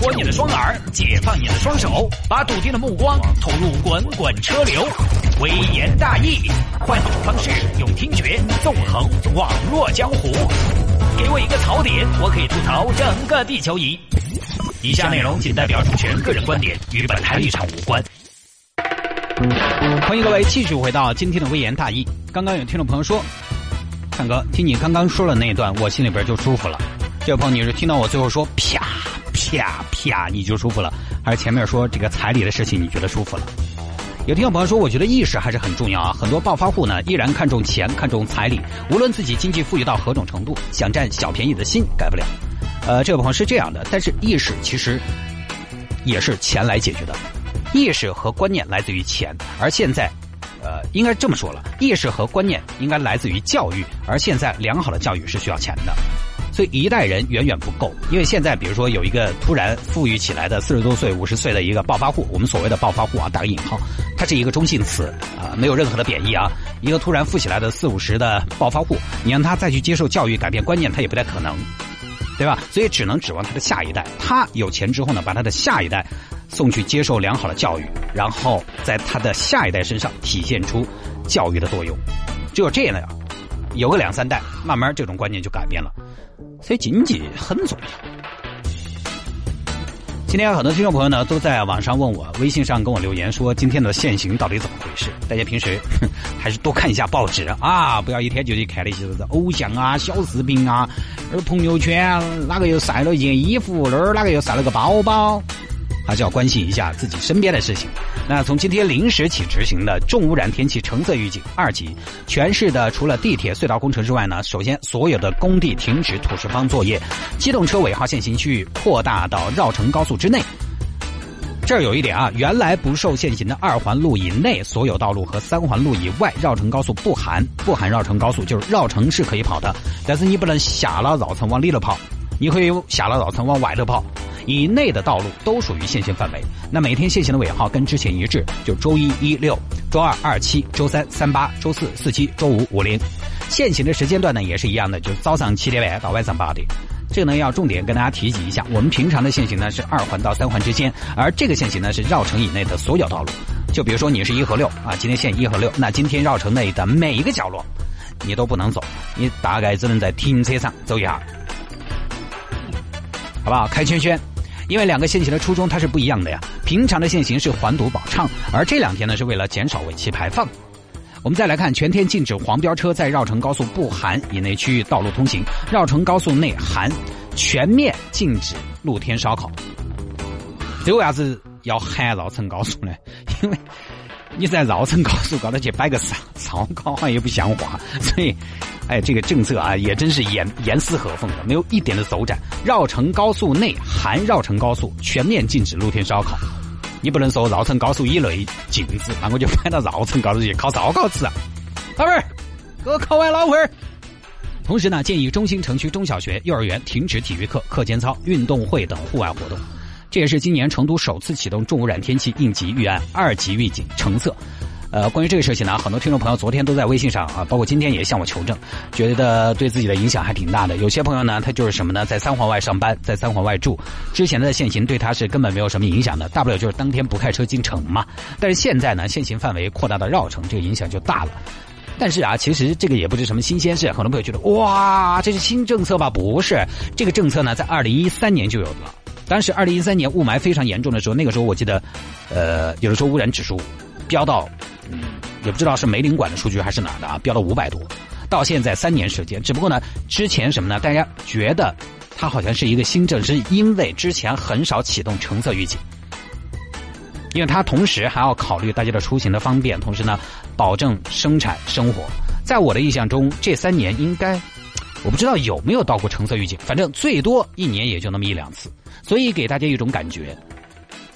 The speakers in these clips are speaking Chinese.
活你的双耳，解放你的双手，把笃定的目光投入滚滚车流。微言大义，换种方式用听觉纵横网络江湖。给我一个槽点，我可以吐槽整个地球仪。以下内容仅代表主持人个人观点，与本台立场无关。欢迎各位继续回到今天的微言大义。刚刚有听众朋友说，看哥，听你刚刚说的那一段，我心里边就舒服了。这位朋友，你是听到我最后说啪啪啪你就舒服了，还是前面说这个彩礼的事情你觉得舒服了？有听众朋友说，我觉得意识还是很重要啊。很多暴发户呢，依然看重钱，看重彩礼，无论自己经济富裕到何种程度，想占小便宜的心改不了。呃，这位朋友是这样的，但是意识其实也是钱来解决的，意识和观念来自于钱，而现在，呃，应该这么说了，意识和观念应该来自于教育，而现在良好的教育是需要钱的。所以一代人远远不够，因为现在比如说有一个突然富裕起来的四十多岁、五十岁的一个暴发户，我们所谓的暴发户啊，打个引号，它是一个中性词啊，没有任何的贬义啊。一个突然富起来的四五十的暴发户，你让他再去接受教育、改变观念，他也不太可能，对吧？所以只能指望他的下一代，他有钱之后呢，把他的下一代送去接受良好的教育，然后在他的下一代身上体现出教育的作用。只有这样，有个两三代，慢慢这种观念就改变了。所以经济很重要。今天有很多听众朋友呢都在网上问我，微信上跟我留言说今天的限行到底怎么回事？大家平时 还是多看一下报纸啊，不要一天就去看那些偶像啊、小视频啊，而朋友圈哪个又晒了一件衣服，那儿哪个又晒了个包包。还是要关心一下自己身边的事情。那从今天零时起执行的重污染天气橙色预警二级，全市的除了地铁隧道工程之外呢，首先所有的工地停止土石方作业，机动车尾号限行区域扩大到绕城高速之内。这儿有一点啊，原来不受限行的二环路以内所有道路和三环路以外绕城高速不含，不含绕城高速，就是绕城是可以跑的，但是你不能下了绕城往里头跑，你可以下了绕城往外头跑。以内的道路都属于限行范围。那每天限行的尾号跟之前一致，就周一一六，周二二七，周三三八，周四四七，周五五零。限行的时间段呢也是一样的，就早上七点半到晚上八点。这个呢要重点跟大家提及一下，我们平常的限行呢是二环到三环之间，而这个限行呢是绕城以内的所有道路。就比如说你是一和六啊，今天限一和六，那今天绕城内的每一个角落，你都不能走，你大概只能在停车场走一下，好不好？开圈圈。因为两个限行的初衷它是不一样的呀。平常的限行是环堵保畅，而这两天呢是为了减少尾气排放。我们再来看，全天禁止黄标车在绕城高速不含以内区域道路通行，绕城高速内含，全面禁止露天烧烤。这为啥子要含绕城高速呢？因为你在绕城高速高头去摆个烧烧烤，好像也不像话，所以。哎，这个政策啊，也真是严严丝合缝的，没有一点的走展。绕城高速内含绕城高速全面禁止露天烧烤，你不能说绕城高速以内禁止，那我就搬到绕城高速去烤烧烤吃啊！老妹儿，给我烤完老儿。同时呢，建议中心城区中小学、幼儿园停止体育课、课间操、运动会等户外活动。这也是今年成都首次启动重污染天气应急预案二级预警橙色。呃，关于这个事情呢，很多听众朋友昨天都在微信上啊，包括今天也向我求证，觉得对自己的影响还挺大的。有些朋友呢，他就是什么呢，在三环外上班，在三环外住，之前的限行对他是根本没有什么影响的，大不了就是当天不开车进城嘛。但是现在呢，限行范围扩大到绕城，这个影响就大了。但是啊，其实这个也不是什么新鲜事，很多朋友觉得哇，这是新政策吧？不是，这个政策呢，在二零一三年就有了。当时二零一三年雾霾非常严重的时候，那个时候我记得，呃，有的时候污染指数飙到。也不知道是梅林管的数据还是哪的啊，飙到五百多，到现在三年时间。只不过呢，之前什么呢？大家觉得它好像是一个新政，是因为之前很少启动橙色预警，因为它同时还要考虑大家的出行的方便，同时呢，保证生产生活。在我的印象中，这三年应该我不知道有没有到过橙色预警，反正最多一年也就那么一两次，所以给大家一种感觉。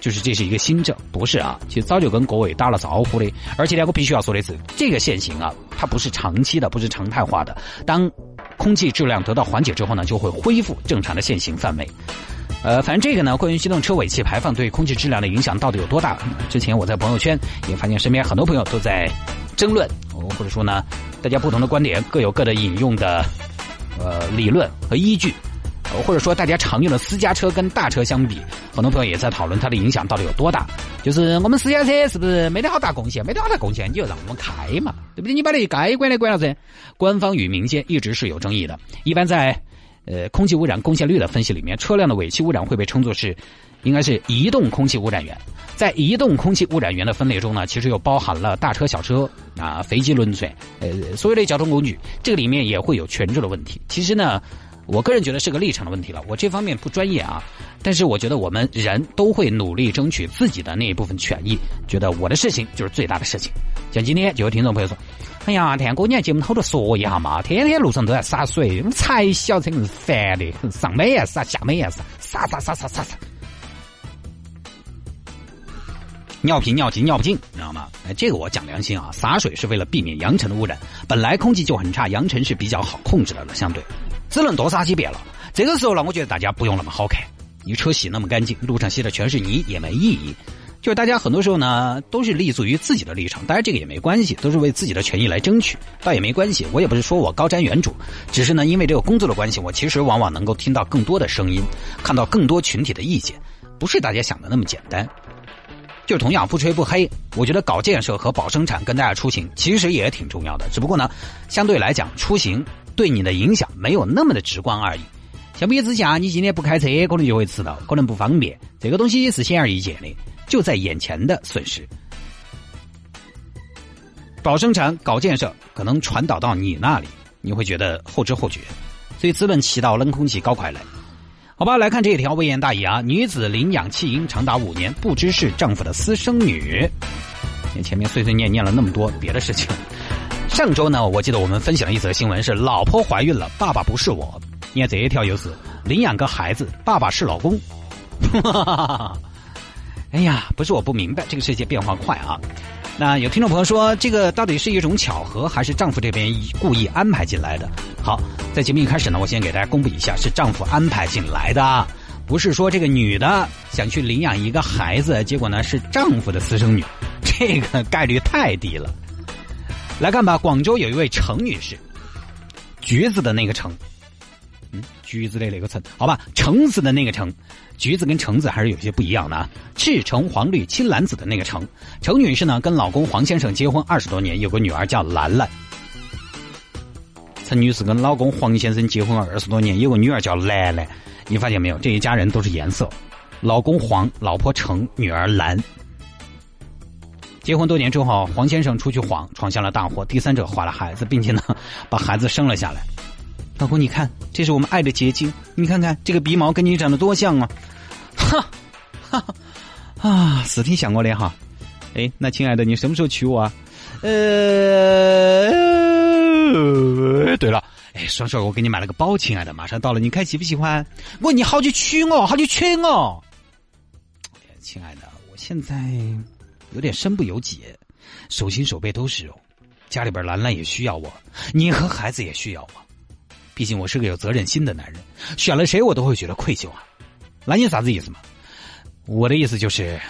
就是这是一个新政，不是啊？其实早就跟各位打了招呼的。而且呢，我必须要说的是，这个限行啊，它不是长期的，不是常态化的。当空气质量得到缓解之后呢，就会恢复正常的限行范围。呃，反正这个呢，关于机动车尾气排放对空气质量的影响到底有多大？之前我在朋友圈也发现，身边很多朋友都在争论，或者说呢，大家不同的观点各有各的引用的呃理论和依据。或者说大家常用的私家车跟大车相比，很多朋友也在讨论它的影响到底有多大。就是我们私家车是不是没得好大贡献？没得好大贡献，你就让我们开嘛，对不对？你把那该管的管了噻。官方与民间一直是有争议的。一般在呃空气污染贡献率的分析里面，车辆的尾气污染会被称作是。应该是移动空气污染源，在移动空气污染源的分类中呢，其实又包含了大车、小车啊、飞机、轮船，呃，所有的交通工具，这个里面也会有权重的问题。其实呢，我个人觉得是个立场的问题了，我这方面不专业啊，但是我觉得我们人都会努力争取自己的那一部分权益，觉得我的事情就是最大的事情。像今天就有听众朋友说：“哎呀，天哥，你节目好多说一下嘛，天天路上都在洒水，才晓得很烦的，上美也洒，下美也洒，洒洒洒洒洒洒。”尿频尿急尿不尽，你知道吗？哎，这个我讲良心啊，洒水是为了避免扬尘的污染。本来空气就很差，扬尘是比较好控制的了，相对只能多撒几遍了。这个时候呢，我觉得大家不用那么好看，你车洗那么干净，路上洗的全是泥也没意义。就是大家很多时候呢，都是立足于自己的立场，当然这个也没关系，都是为自己的权益来争取，倒也没关系。我也不是说我高瞻远瞩，只是呢，因为这个工作的关系，我其实往往能够听到更多的声音，看到更多群体的意见，不是大家想的那么简单。就同样不吹不黑，我觉得搞建设和保生产跟大家出行其实也挺重要的，只不过呢，相对来讲出行对你的影响没有那么的直观而已。相比之下，你今天不开车可能就会迟到，可能不方便，这个东西是显而易见的，就在眼前的损失。搞生产、搞建设可能传导到你那里，你会觉得后知后觉，所以资本起到冷空气搞快来。好吧，来看这一条微言大义啊！女子领养弃婴长达五年，不知是丈夫的私生女。前面碎碎念念了那么多别的事情。上周呢，我记得我们分享了一则新闻，是老婆怀孕了，爸爸不是我。你看这一条又是领养个孩子，爸爸是老公。哎呀，不是我不明白，这个世界变化快啊！那有听众朋友说，这个到底是一种巧合，还是丈夫这边故意安排进来的？好，在节目一开始呢，我先给大家公布一下，是丈夫安排进来的，不是说这个女的想去领养一个孩子，结果呢是丈夫的私生女，这个概率太低了。来看吧，广州有一位程女士，橘子的那个程。橘子的那个橙，好吧，橙子的那个橙，橘子跟橙子还是有些不一样的啊。赤橙黄绿青蓝紫的那个橙，程女士呢跟老公黄先生结婚二十多年，有个女儿叫兰兰。陈女士跟老公黄先生结婚二十多年，有个女儿叫兰兰。你发现没有？这一家人都是颜色，老公黄，老婆橙，女儿蓝。结婚多年之后，黄先生出去晃，闯下了大祸，第三者怀了孩子，并且呢把孩子生了下来。老公，你看，这是我们爱的结晶。你看看这个鼻毛跟你长得多像啊！哈，哈哈，啊，是挺想我的哈。哎，那亲爱的，你什么时候娶我啊？呃，对了，哎，双双，我给你买了个包，亲爱的，马上到了，你看喜不喜欢？问，你好久娶我，好久娶我。亲爱的，我现在有点身不由己，手心手背都是肉，家里边兰兰也需要我，你和孩子也需要我。毕竟我是个有责任心的男人，选了谁我都会觉得愧疚啊。那你啥子意思嘛？我的意思就是，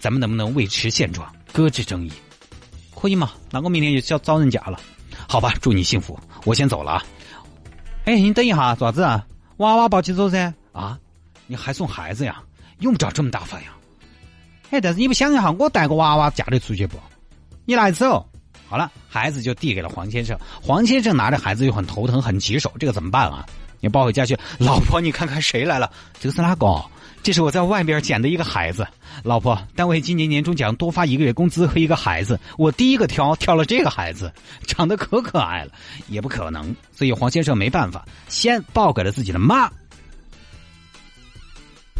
咱们能不能维持现状，搁置争议？可以吗？那我明天就要找人家了。好吧，祝你幸福，我先走了啊。哎，你等一下，爪子啊？娃娃抱起走噻。啊？你还送孩子呀？用不着这么大方呀。哎，但是你不想一下，我带个娃娃嫁得出去不？你来走。好了，孩子就递给了黄先生。黄先生拿着孩子又很头疼，很棘手，这个怎么办啊？你抱回家去。老婆，你看看谁来了？这个是哪个？这是我在外边捡的一个孩子。老婆，单位今年年终奖多发一个月工资和一个孩子，我第一个挑挑了这个孩子，长得可可爱了。也不可能，所以黄先生没办法，先抱给了自己的妈。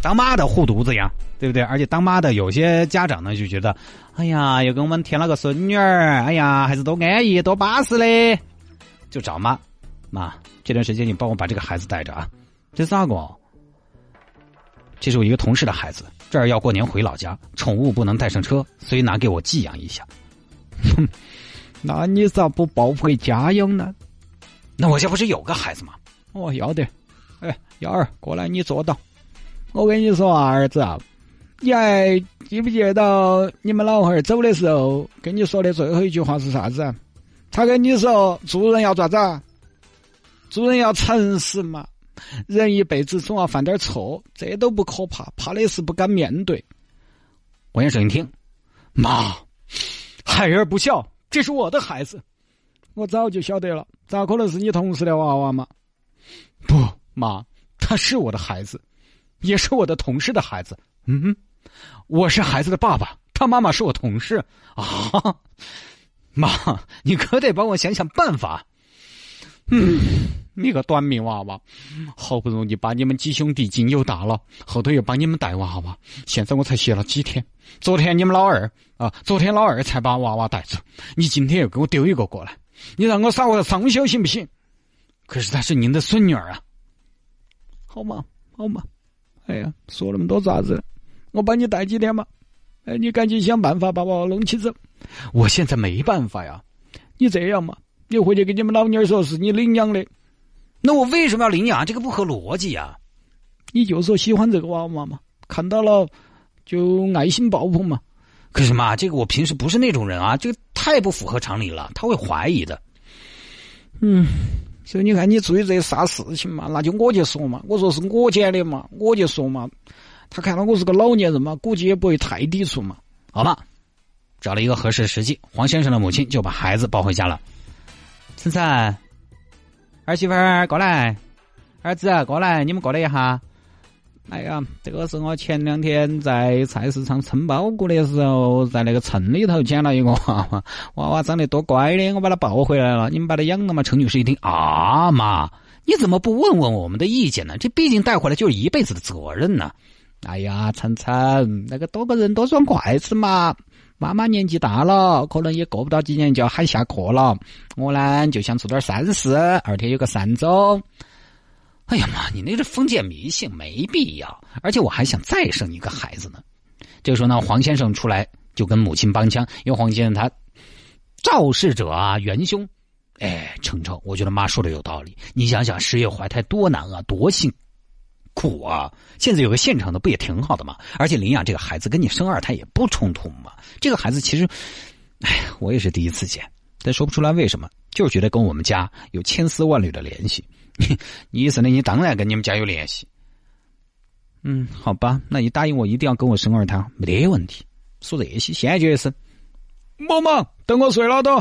当妈的护犊子呀，对不对？而且当妈的有些家长呢就觉得，哎呀，又给我们添了个孙女儿，哎呀，还是多安逸，多巴适嘞，就找妈。妈，这段时间你帮我把这个孩子带着啊。这是哪个？这是我一个同事的孩子，这儿要过年回老家，宠物不能带上车，所以拿给我寄养一下。哼，那你咋不抱回家养呢？那我家不是有个孩子吗？哦，要得。哎，幺儿，过来，你坐到。我跟你说啊，儿子，啊你还记不记得到你们老汉儿走的时候跟你说的最后一句话是啥子？他跟你说做人要咋子？做人要诚实嘛。人一辈子总要犯点错，这都不可怕，怕的是不敢面对。王先生一听，妈，孩儿不孝，这是我的孩子，我早就晓得了，咋可能是你同事的娃娃嘛？不，妈，他是我的孩子，也是我的同事的孩子。嗯哼，我是孩子的爸爸，他妈妈是我同事啊。妈，你可得帮我想想办法。嗯，你个短命娃娃，好不容易把你们几兄弟经有大了，后头又帮你们带娃娃，现在我才歇了几天。昨天你们老二啊，昨天老二才把娃娃带走，你今天又给我丢一个过来，你让我少个双休行不行？可是她是您的孙女儿啊。好嘛，好嘛，哎呀，说那么多咋子？我帮你带几天嘛。哎，你赶紧想办法把娃娃弄起走。我现在没办法呀。你这样嘛？你回去跟你们老娘说是你领养的，那我为什么要领养？这个不合逻辑呀！你就说喜欢这个娃娃嘛，看到了就爱心爆棚嘛。可是嘛，这个我平时不是那种人啊，这个太不符合常理了，他会怀疑的。嗯，所以你看，你注意这啥事情嘛？那就我就说嘛，我说是我捡的嘛，我就说嘛。他看到我是个老年人嘛，估计也不会太抵触嘛。好嘛，找了一个合适的时机，黄先生的母亲就把孩子抱回家了。晨晨，儿媳妇儿过来，儿子过来，你们过来一下。哎呀，这个是我前两天在菜市场称包谷的时候，在那个秤里头捡了一个娃娃，娃娃长得多乖的，我把它抱回来了。你们把它养了吗？程女士一听啊妈，你怎么不问问我们的意见呢？这毕竟带回来就是一辈子的责任呢。哎呀，晨晨，那个多个人多双筷子嘛。妈妈年纪大了，可能也过不到几年就要喊下课了。我呢就想做点善事，二天有个善终。哎呀妈，你那是封建迷信，没必要。而且我还想再生一个孩子呢。这个时候呢，黄先生出来就跟母亲帮腔，因为黄先生他肇事者啊，元凶。哎，程程，我觉得妈说的有道理。你想想，十月怀胎多难啊，多辛苦啊！现在有个现成的，不也挺好的吗？而且领养这个孩子跟你生二胎也不冲突嘛。这个孩子其实，哎，我也是第一次见，但说不出来为什么，就是觉得跟我们家有千丝万缕的联系。你意思呢，你当然跟你们家有联系。嗯，好吧，那你答应我一定要跟我生二胎，没得问题。说这些，现在就是。妈妈，等我睡了都。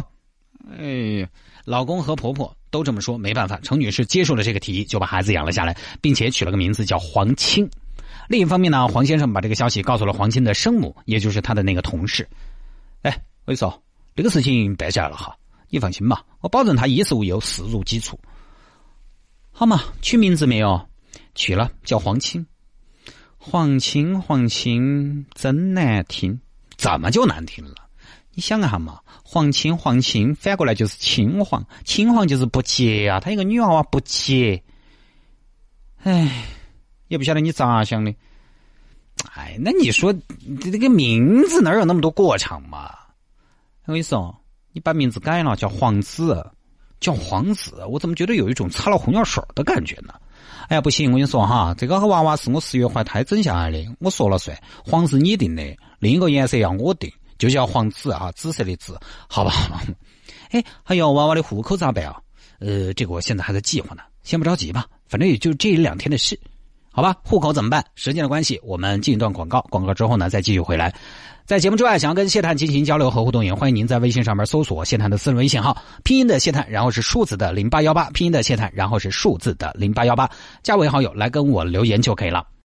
哎，老公和婆婆。都这么说，没办法，程女士接受了这个提议，就把孩子养了下来，并且取了个名字叫黄青。另一方面呢，黄先生把这个消息告诉了黄青的生母，也就是他的那个同事。哎，我跟你说，这个事情办下了哈，你放心吧，我保证他衣食无忧，事如基础。好嘛，取名字没有？取了，叫黄青。黄青，黄青，真难听，怎么就难听了？你想一下嘛。皇亲皇亲，反过来就是亲皇，亲皇就是不结啊！他一个女娃娃不结，唉，也不晓得你咋想的。哎，那你说这个名字哪有那么多过场嘛？我跟你说，你把名字改了，叫皇子，叫皇子，我怎么觉得有一种擦了红药水的感觉呢？哎呀，不行，我跟你说哈，这个娃娃是我十月怀胎整下来的，我说了算，黄是你定的，另一个颜色要我定。就叫黄紫啊，紫色的紫，好吧。哎，还有娃娃的户口咋办啊？呃，这个我现在还在计划呢，先不着急吧，反正也就这两天的事，好吧？户口怎么办？时间的关系，我们进一段广告，广告之后呢，再继续回来。在节目之外，想要跟谢探进行交流和互动，也欢迎您在微信上面搜索谢探的私人微信号，拼音的谢探，然后是数字的零八幺八，拼音的谢探，然后是数字的零八幺八，加为好友来跟我留言就可以了。